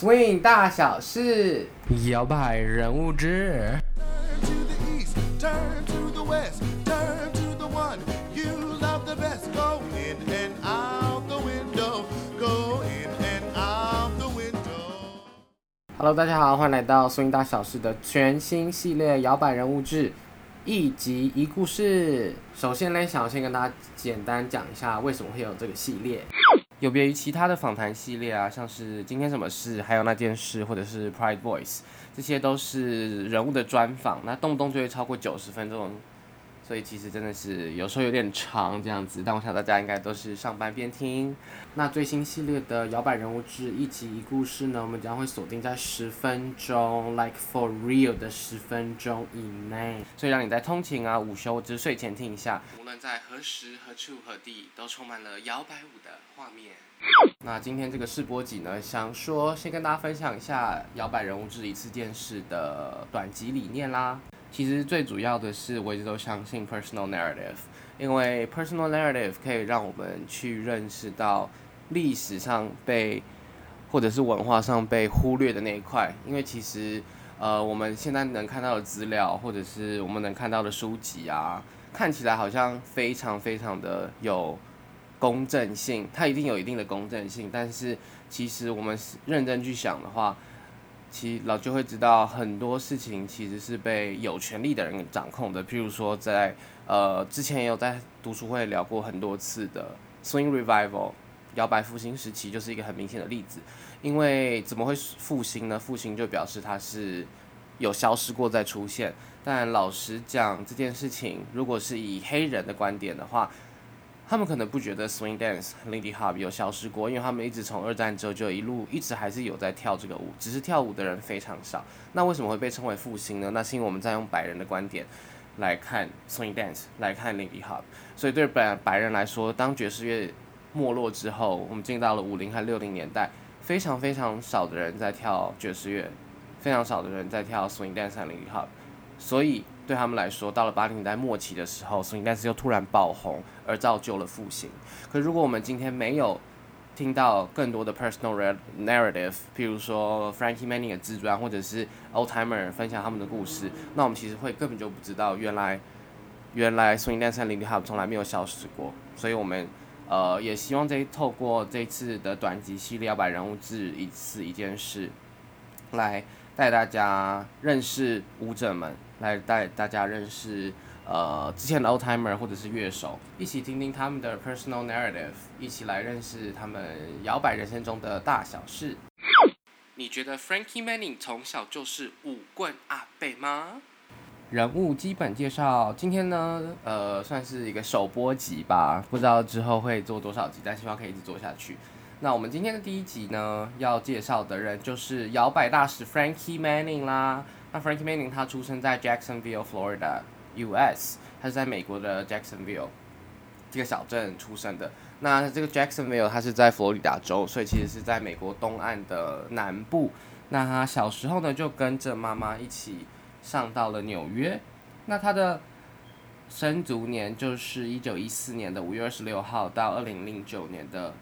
Swing 大小事，摇摆人物之。Hello，大家好，欢迎来到 Swing 大小事的全新系列摇摆人物志，一集一故事。首先呢，想要先跟大家简单讲一下为什么会有这个系列。有别于其他的访谈系列啊，像是今天什么事，还有那件事，或者是 Pride Voice，这些都是人物的专访，那动不动就会超过九十分钟，所以其实真的是有时候有点长这样子。但我想大家应该都是上班边听。那最新系列的摇摆人物志一集一故事呢，我们将会锁定在十分钟，like for real 的十分钟以内，所以让你在通勤啊、午休或者睡前听一下，无论在何时何处何地，都充满了摇摆舞的画面。那今天这个试播集呢，想说先跟大家分享一下摇摆人物志一次见识的短集理念啦。其实最主要的是，我一直都相信 personal narrative，因为 personal narrative 可以让我们去认识到历史上被或者是文化上被忽略的那一块。因为其实呃，我们现在能看到的资料，或者是我们能看到的书籍啊，看起来好像非常非常的有公正性，它一定有一定的公正性，但是其实我们认真去想的话，其实老就会知道很多事情其实是被有权利的人掌控的。譬如说在，呃之前也有在读书会聊过很多次的 Swing Revival 摇摆复兴时期，就是一个很明显的例子。因为怎么会复兴呢？复兴就表示它是有消失过再出现。但老实讲，这件事情如果是以黑人的观点的话，他们可能不觉得 swing dance、Lindy Hop 有消失过，因为他们一直从二战之后就一路一直还是有在跳这个舞，只是跳舞的人非常少。那为什么会被称为复兴呢？那是因为我们在用白人的观点来看 swing dance，来看 Lindy Hop。所以对白白人来说，当爵士乐没落之后，我们进到了五零和六零年代，非常非常少的人在跳爵士乐，非常少的人在跳 swing dance 和 Lindy Hop。所以对他们来说，到了八零年代末期的时候，swing dance 又突然爆红，而造就了复兴。可如果我们今天没有听到更多的 personal narrative，譬如说 Frankie Manning 的自传，或者是 old timer 分享他们的故事，那我们其实会根本就不知道原来原来 swing dance 和 Lindy Hop 从来没有消失过。所以我们呃也希望这透过这次的短集系列要把人物志一次一件事，来带大家认识舞者们，来带大家认识呃之前的 old timer 或者是乐手，一起听听他们的 personal narrative，一起来认识他们摇摆人生中的大小事。你觉得 Frankie Manning 从小就是舞棍阿贝吗？人物基本介绍，今天呢，呃，算是一个首播集吧，不知道之后会做多少集，但希望可以一直做下去。那我们今天的第一集呢，要介绍的人就是摇摆大使 Frankie Manning 啦。那 Frankie Manning 他出生在 Jacksonville, Florida, U.S.，他是在美国的 Jacksonville 这个小镇出生的。那这个 Jacksonville 他是在佛罗里达州，所以其实是在美国东岸的南部。那他小时候呢，就跟着妈妈一起上到了纽约。那他的生卒年就是一九一四年的五月二十六号到二零零九年的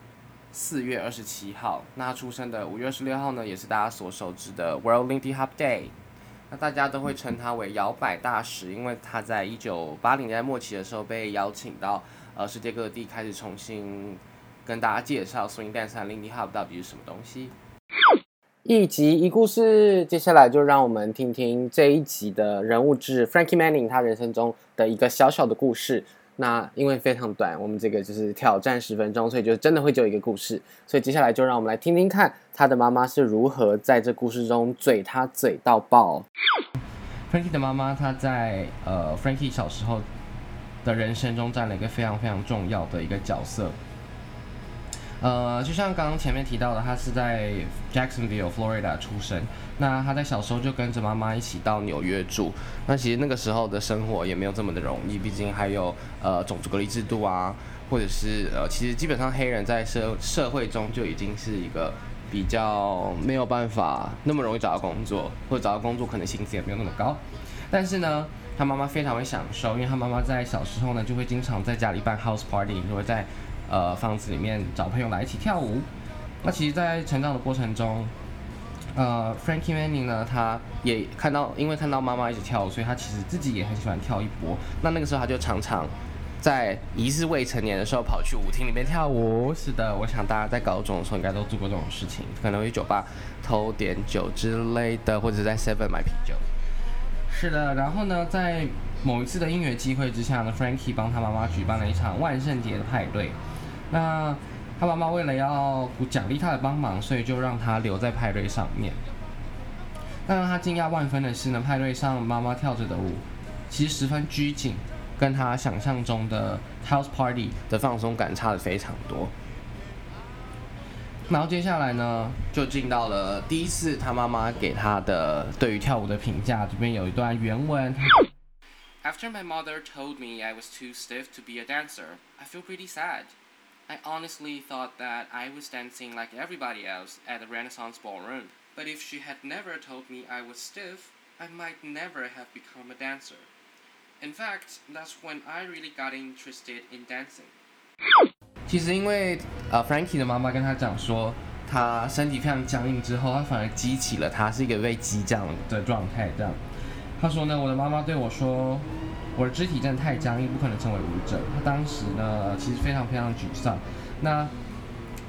四月二十七号。那他出生的五月二十六号呢，也是大家所熟知的 World Lindy Hop Day。那大家都会称他为摇摆大使，因为他在一九八零年代末期的时候被邀请到呃世界各地开始重新跟大家介绍 swing dance 和 Lindy Hop 到底是什么东西。一集一故事，接下来就让我们听听这一集的人物志 Frankie Manning 他人生中的一个小小的故事。那因为非常短，我们这个就是挑战十分钟，所以就真的会只有一个故事。所以接下来就让我们来听听看他的妈妈是如何在这故事中嘴他嘴到爆。Frankie 的妈妈，她在呃 Frankie 小时候的人生中占了一个非常非常重要的一个角色。呃，就像刚刚前面提到的，他是在 Jacksonville, Florida 出生。那他在小时候就跟着妈妈一起到纽约住。那其实那个时候的生活也没有这么的容易，毕竟还有呃种族隔离制度啊，或者是呃，其实基本上黑人在社社会中就已经是一个比较没有办法那么容易找到工作，或者找到工作可能薪资也没有那么高。但是呢，他妈妈非常会享受，因为他妈妈在小时候呢就会经常在家里办 house party，就会在呃房子里面找朋友来一起跳舞。那其实，在成长的过程中，呃，Frankie Manning 呢，他也看到，因为看到妈妈一直跳舞，所以他其实自己也很喜欢跳一波。那那个时候他就常常在疑似未成年的时候跑去舞厅里面跳舞。是的，我想大家在高中的时候应该都做过这种事情，可能会去酒吧偷点酒之类的，或者在 Seven 买啤酒。是的，然后呢，在某一次的音乐机会之下呢，Frankie 帮他妈妈举办了一场万圣节的派对。那他妈妈为了要奖励他的帮忙，所以就让他留在派对上面。那让他惊讶万分的是呢，派对上妈妈跳着的舞，其实十分拘谨，跟他想象中的 house party 的放松感差的非常多。然后接下来呢，就进到了第一次他妈妈给他的对于跳舞的评价，这边有一段原文。After my mother told me I was too stiff to be a dancer, I feel pretty sad. I honestly thought that I was dancing like everybody else at the Renaissance Ballroom. But if she had never told me I was stiff, I might never have become a dancer. In fact, that's when I really got interested in dancing. 其实因为呃，Frankie 的妈妈跟他讲说，他身体非常僵硬之后，他反而激起了他是一个被激将的状态。这样，他说呢，我的妈妈对我说， 我的肢体真的太僵硬，不可能成为舞者。他当时呢，其实非常非常沮丧。那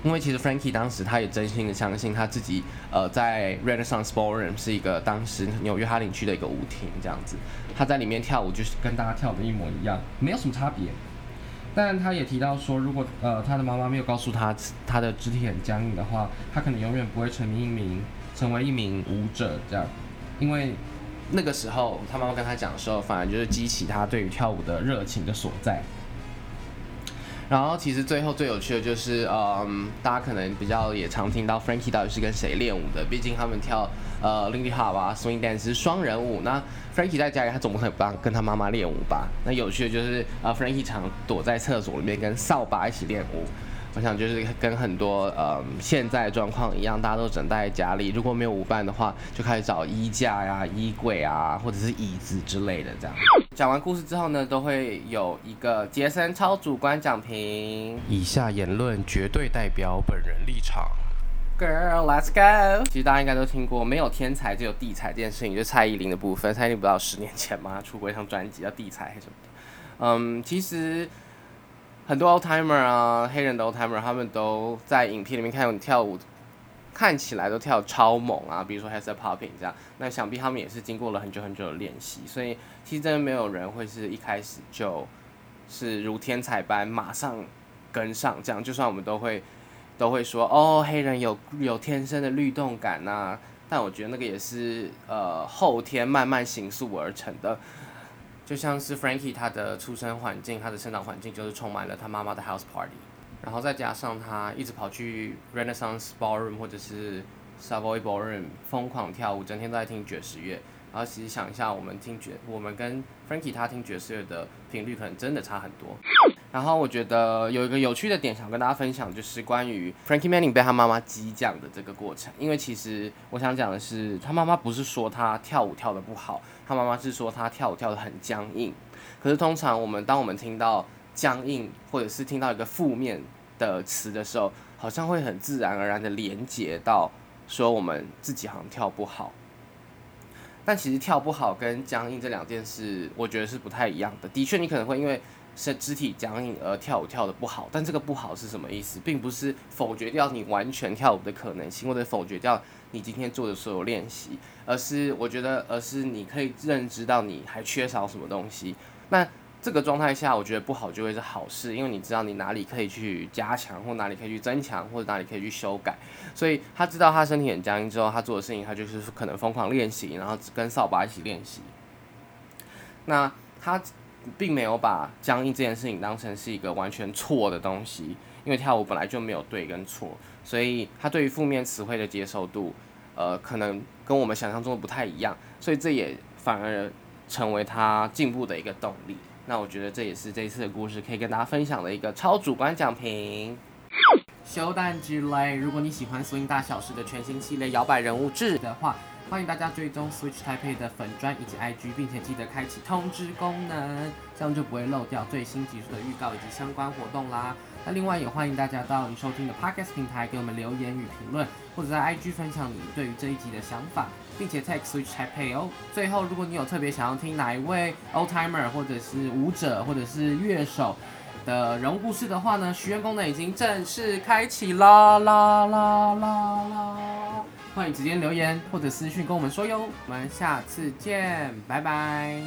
因为其实 Frankie 当时他也真心的相信他自己，呃，在 Renaissance Ballroom 是一个当时纽约哈林区的一个舞厅，这样子，他在里面跳舞就是跟大家跳的一模一样，没有什么差别。但他也提到说，如果呃他的妈妈没有告诉他他的肢体很僵硬的话，他可能永远不会成为一名成为一名舞者这样，因为那个时候他妈妈跟他讲的时候，反而就是激起他对于跳舞的热情的所在。然后其实最后最有趣的就是，嗯，大家可能比较也常听到 Frankie 到底是跟谁练舞的，毕竟他们跳呃 Lindy Hop 啊 Swing Dance 是双人舞。那 Frankie 在家里他总不可能帮跟他妈妈练舞吧？那有趣的就是啊，Frankie 常躲在厕所里面跟扫把一起练舞。我想就是跟很多呃现在状况一样，大家都整待在家里。如果没有舞伴的话，就开始找衣架呀、衣柜啊，或者是椅子之类的这样。讲完故事之后呢，都会有一个杰森超主观讲评。以下言论绝对代表本人立场。Girl, let's go。其实大家应该都听过“没有天才，只有地才”这件事情，就蔡依林的部分。蔡依林不到十年前嘛，出过一张专辑叫《地才》还是什么的。嗯，其实。很多 old timer 啊，黑人的 old timer，他们都在影片里面看你跳舞，看起来都跳超猛啊，比如说 head popping 这样。那想必他们也是经过了很久很久的练习，所以其实真的没有人会是一开始就是如天才般马上跟上这样。就算我们都会都会说哦，黑人有有天生的律动感呐，但我觉得那个也是呃后天慢慢形塑而成的。就像是 Frankie 他的出生环境，他的生长环境就是充满了他妈妈的 house party，然后再加上他一直跑去 Renaissance Ballroom 或者是 Savoy Ballroom 疯狂跳舞，整天都在听爵士乐。然后其实想一下，我们听爵，我们跟 Frankie 他听爵士乐的频率可能真的差很多。然后我觉得有一个有趣的点想跟大家分享，就是关于 Frankie Manning 被他妈妈激将的这个过程。因为其实我想讲的是，他妈妈不是说他跳舞跳得不好，他妈妈是说他跳舞跳得很僵硬。可是通常我们当我们听到僵硬，或者是听到一个负面的词的时候，好像会很自然而然的连接到说我们自己好像跳不好。但其实跳不好跟僵硬这两件事，我觉得是不太一样的。的确，你可能会因为是肢体僵硬而跳舞跳的不好，但这个不好是什么意思？并不是否决掉你完全跳舞的可能性，或者否决掉你今天做的所有练习，而是我觉得，而是你可以认知到你还缺少什么东西。那这个状态下，我觉得不好就会是好事，因为你知道你哪里可以去加强，或哪里可以去增强，或者哪里可以去修改。所以他知道他身体很僵硬之后，他做的事情，他就是可能疯狂练习，然后跟扫把一起练习。那他。并没有把僵硬这件事情当成是一个完全错的东西，因为跳舞本来就没有对跟错，所以他对于负面词汇的接受度，呃，可能跟我们想象中的不太一样，所以这也反而成为他进步的一个动力。那我觉得这也是这一次的故事可以跟大家分享的一个超主观奖评。修蛋之类，如果你喜欢《swing 大小事》的全新系列摇摆人物志的话。欢迎大家追踪 Switch Taipei 的粉砖以及 IG，并且记得开启通知功能，这样就不会漏掉最新集数的预告以及相关活动啦。那另外也欢迎大家到你收听的 Podcast 平台给我们留言与评论，或者在 IG 分享你对于这一集的想法，并且 tag Switch Taipei 哦。最后，如果你有特别想要听哪一位 Old Timer 或者是舞者或者是乐手的人物故事的话呢，许愿功能已经正式开启啦啦啦啦啦！欢迎直接留言或者私讯跟我们说哟。我们下次见，拜拜。